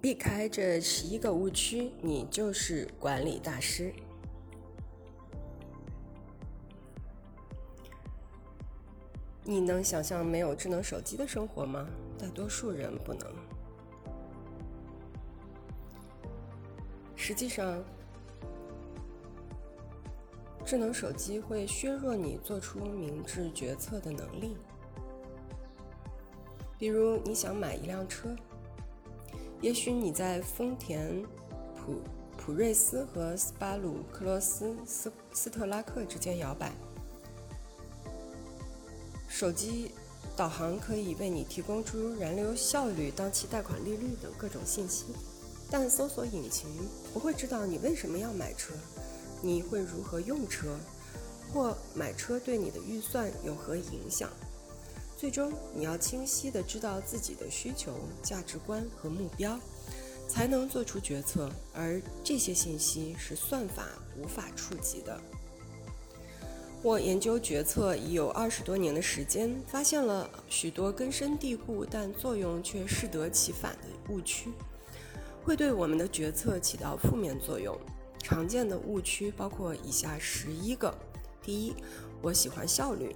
避开这十一个误区，你就是管理大师。你能想象没有智能手机的生活吗？大多数人不能。实际上，智能手机会削弱你做出明智决策的能力。比如，你想买一辆车，也许你在丰田普普锐斯和斯巴鲁克罗斯斯斯特拉克之间摇摆。手机导航可以为你提供诸如燃油效率、当期贷款利率等各种信息，但搜索引擎不会知道你为什么要买车，你会如何用车，或买车对你的预算有何影响。最终，你要清晰地知道自己的需求、价值观和目标，才能做出决策，而这些信息是算法无法触及的。我研究决策已有二十多年的时间，发现了许多根深蒂固但作用却适得其反的误区，会对我们的决策起到负面作用。常见的误区包括以下十一个：第一，我喜欢效率。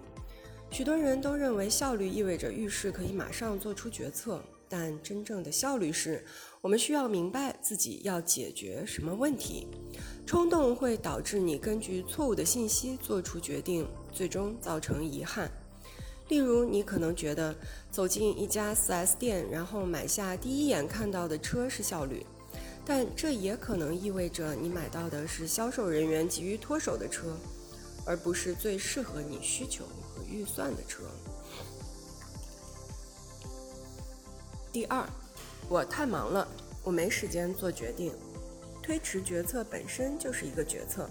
许多人都认为效率意味着遇事可以马上做出决策，但真正的效率是，我们需要明白自己要解决什么问题。冲动会导致你根据错误的信息做出决定，最终造成遗憾。例如，你可能觉得走进一家 4S 店，然后买下第一眼看到的车是效率，但这也可能意味着你买到的是销售人员急于脱手的车，而不是最适合你需求和预算的车。第二，我太忙了，我没时间做决定。推迟决策本身就是一个决策，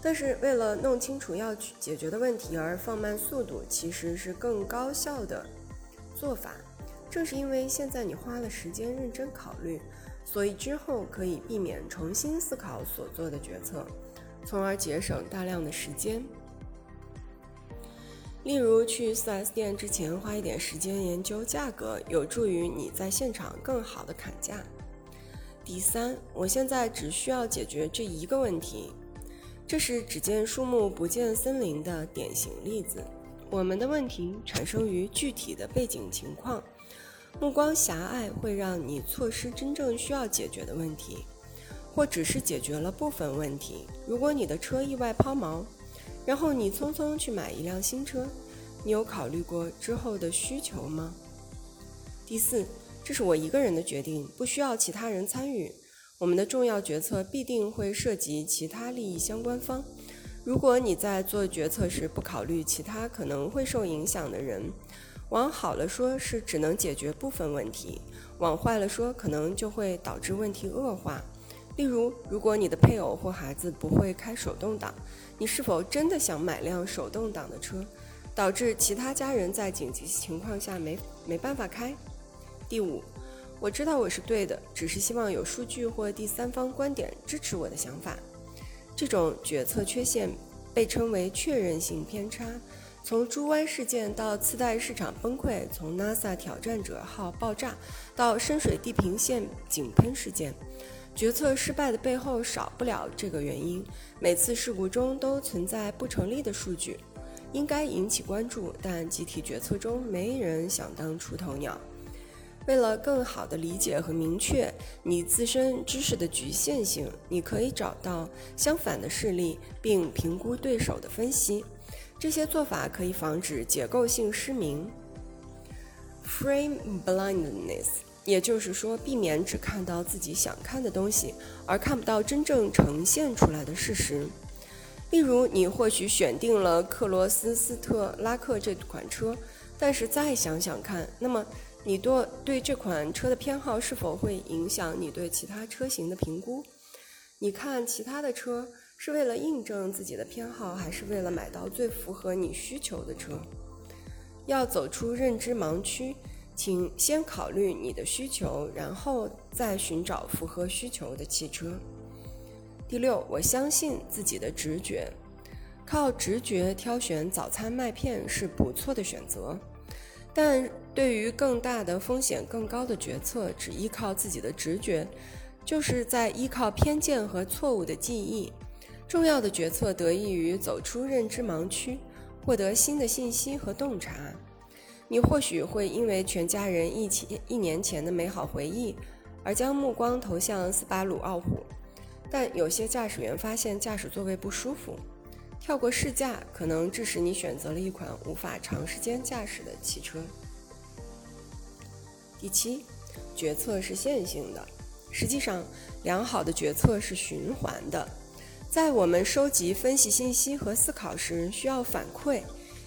但是为了弄清楚要去解决的问题而放慢速度，其实是更高效的做法。正是因为现在你花了时间认真考虑，所以之后可以避免重新思考所做的决策，从而节省大量的时间。例如，去 4S 店之前花一点时间研究价格，有助于你在现场更好的砍价。第三，我现在只需要解决这一个问题，这是只见树木不见森林的典型例子。我们的问题产生于具体的背景情况，目光狭隘会让你错失真正需要解决的问题，或只是解决了部分问题。如果你的车意外抛锚，然后你匆匆去买一辆新车，你有考虑过之后的需求吗？第四。这是我一个人的决定，不需要其他人参与。我们的重要决策必定会涉及其他利益相关方。如果你在做决策时不考虑其他可能会受影响的人，往好了说是只能解决部分问题，往坏了说可能就会导致问题恶化。例如，如果你的配偶或孩子不会开手动挡，你是否真的想买辆手动挡的车，导致其他家人在紧急情况下没没办法开？第五，我知道我是对的，只是希望有数据或第三方观点支持我的想法。这种决策缺陷被称为确认性偏差。从猪湾事件到次贷市场崩溃，从 NASA 挑战者号爆炸到深水地平线井喷事件，决策失败的背后少不了这个原因。每次事故中都存在不成立的数据，应该引起关注，但集体决策中没人想当出头鸟。为了更好地理解和明确你自身知识的局限性，你可以找到相反的事例，并评估对手的分析。这些做法可以防止结构性失明 （frame blindness），也就是说，避免只看到自己想看的东西，而看不到真正呈现出来的事实。例如，你或许选定了克罗斯斯特拉克这款车，但是再想想看，那么。你对对这款车的偏好是否会影响你对其他车型的评估？你看其他的车是为了印证自己的偏好，还是为了买到最符合你需求的车？要走出认知盲区，请先考虑你的需求，然后再寻找符合需求的汽车。第六，我相信自己的直觉，靠直觉挑选早餐麦片是不错的选择。但对于更大的风险更高的决策，只依靠自己的直觉，就是在依靠偏见和错误的记忆。重要的决策得益于走出认知盲区，获得新的信息和洞察。你或许会因为全家人一起一年前的美好回忆，而将目光投向斯巴鲁傲虎，但有些驾驶员发现驾驶座位不舒服。跳过试驾可能致使你选择了一款无法长时间驾驶的汽车。第七，决策是线性的。实际上，良好的决策是循环的。在我们收集、分析信息和思考时，需要反馈；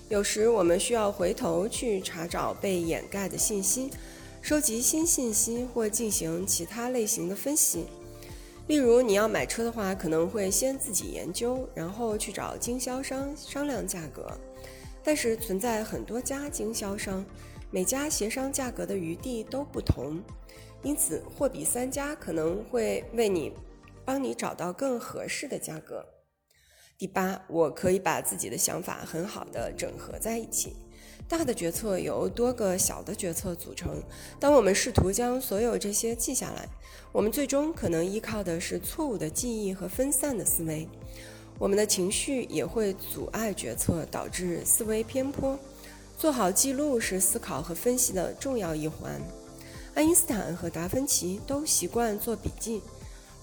有时我们需要回头去查找被掩盖的信息，收集新信息或进行其他类型的分析。例如，你要买车的话，可能会先自己研究，然后去找经销商商量价格。但是存在很多家经销商，每家协商价格的余地都不同，因此货比三家可能会为你帮你找到更合适的价格。第八，我可以把自己的想法很好的整合在一起。大的决策由多个小的决策组成。当我们试图将所有这些记下来，我们最终可能依靠的是错误的记忆和分散的思维。我们的情绪也会阻碍决策，导致思维偏颇。做好记录是思考和分析的重要一环。爱因斯坦和达芬奇都习惯做笔记。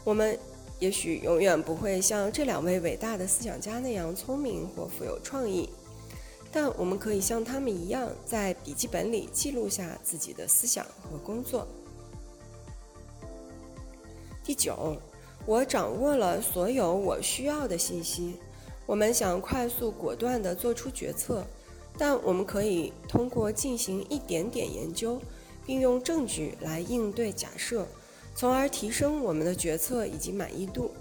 我们也许永远不会像这两位伟大的思想家那样聪明或富有创意。但我们可以像他们一样，在笔记本里记录下自己的思想和工作。第九，我掌握了所有我需要的信息。我们想快速果断地做出决策，但我们可以通过进行一点点研究，并用证据来应对假设，从而提升我们的决策以及满意度。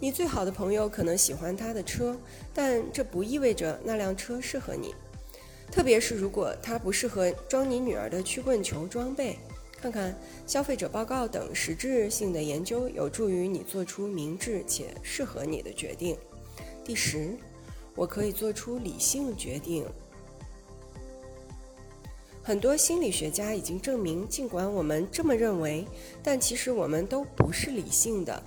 你最好的朋友可能喜欢他的车，但这不意味着那辆车适合你。特别是如果它不适合装你女儿的曲棍球装备。看看消费者报告等实质性的研究，有助于你做出明智且适合你的决定。第十，我可以做出理性决定。很多心理学家已经证明，尽管我们这么认为，但其实我们都不是理性的。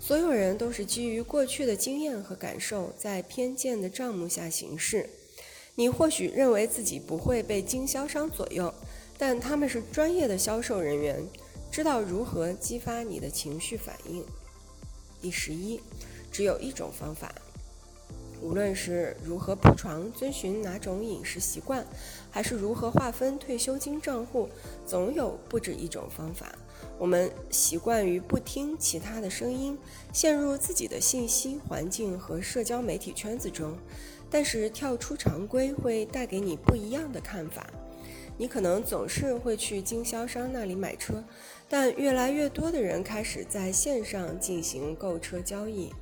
所有人都是基于过去的经验和感受，在偏见的账目下行事。你或许认为自己不会被经销商左右，但他们是专业的销售人员，知道如何激发你的情绪反应。第十一，只有一种方法。无论是如何铺床、遵循哪种饮食习惯，还是如何划分退休金账户，总有不止一种方法。我们习惯于不听其他的声音，陷入自己的信息环境和社交媒体圈子中。但是跳出常规会带给你不一样的看法。你可能总是会去经销商那里买车，但越来越多的人开始在线上进行购车交易。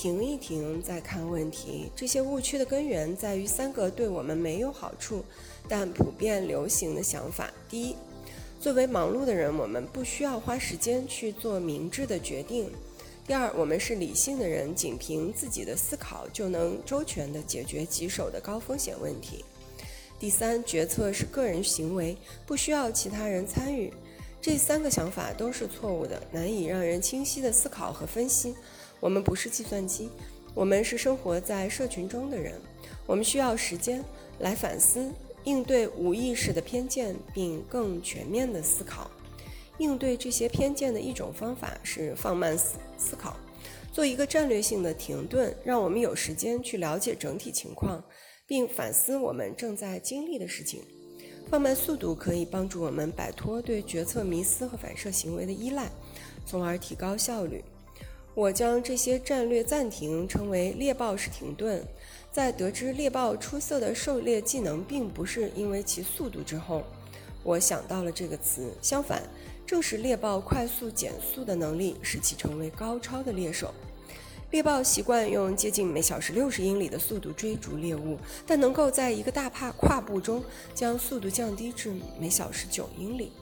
停一停，再看问题。这些误区的根源在于三个对我们没有好处，但普遍流行的想法：第一，作为忙碌的人，我们不需要花时间去做明智的决定；第二，我们是理性的人，仅凭自己的思考就能周全地解决棘手的高风险问题；第三，决策是个人行为，不需要其他人参与。这三个想法都是错误的，难以让人清晰地思考和分析。我们不是计算机，我们是生活在社群中的人。我们需要时间来反思、应对无意识的偏见，并更全面地思考。应对这些偏见的一种方法是放慢思思考，做一个战略性的停顿，让我们有时间去了解整体情况，并反思我们正在经历的事情。放慢速度可以帮助我们摆脱对决策迷思和反射行为的依赖，从而提高效率。我将这些战略暂停称为猎豹式停顿。在得知猎豹出色的狩猎技能并不是因为其速度之后，我想到了这个词。相反，正是猎豹快速减速的能力使其成为高超的猎手。猎豹习惯用接近每小时六十英里的速度追逐猎物，但能够在一个大跨跨步中将速度降低至每小时九英里，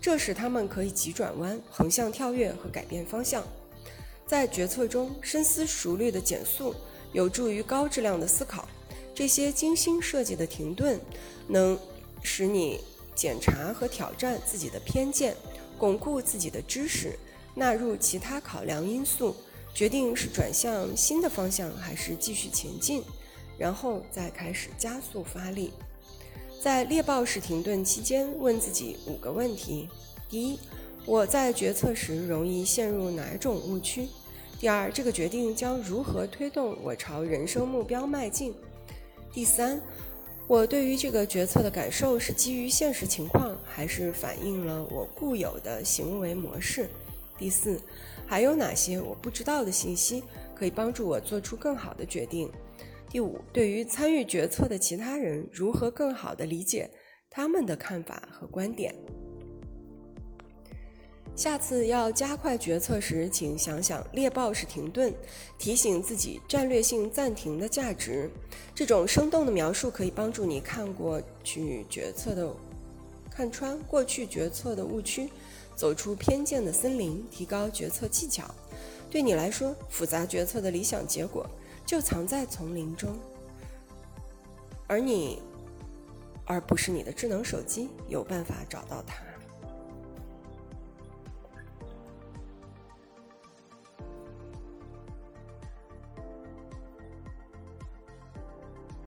这使它们可以急转弯、横向跳跃和改变方向。在决策中深思熟虑的减速，有助于高质量的思考。这些精心设计的停顿，能使你检查和挑战自己的偏见，巩固自己的知识，纳入其他考量因素，决定是转向新的方向还是继续前进，然后再开始加速发力。在猎豹式停顿期间，问自己五个问题：第一，我在决策时容易陷入哪种误区？第二，这个决定将如何推动我朝人生目标迈进？第三，我对于这个决策的感受是基于现实情况，还是反映了我固有的行为模式？第四，还有哪些我不知道的信息可以帮助我做出更好的决定？第五，对于参与决策的其他人，如何更好地理解他们的看法和观点？下次要加快决策时，请想想猎豹式停顿，提醒自己战略性暂停的价值。这种生动的描述可以帮助你看过去决策的看穿过去决策的误区，走出偏见的森林，提高决策技巧。对你来说，复杂决策的理想结果。就藏在丛林中，而你，而不是你的智能手机，有办法找到它。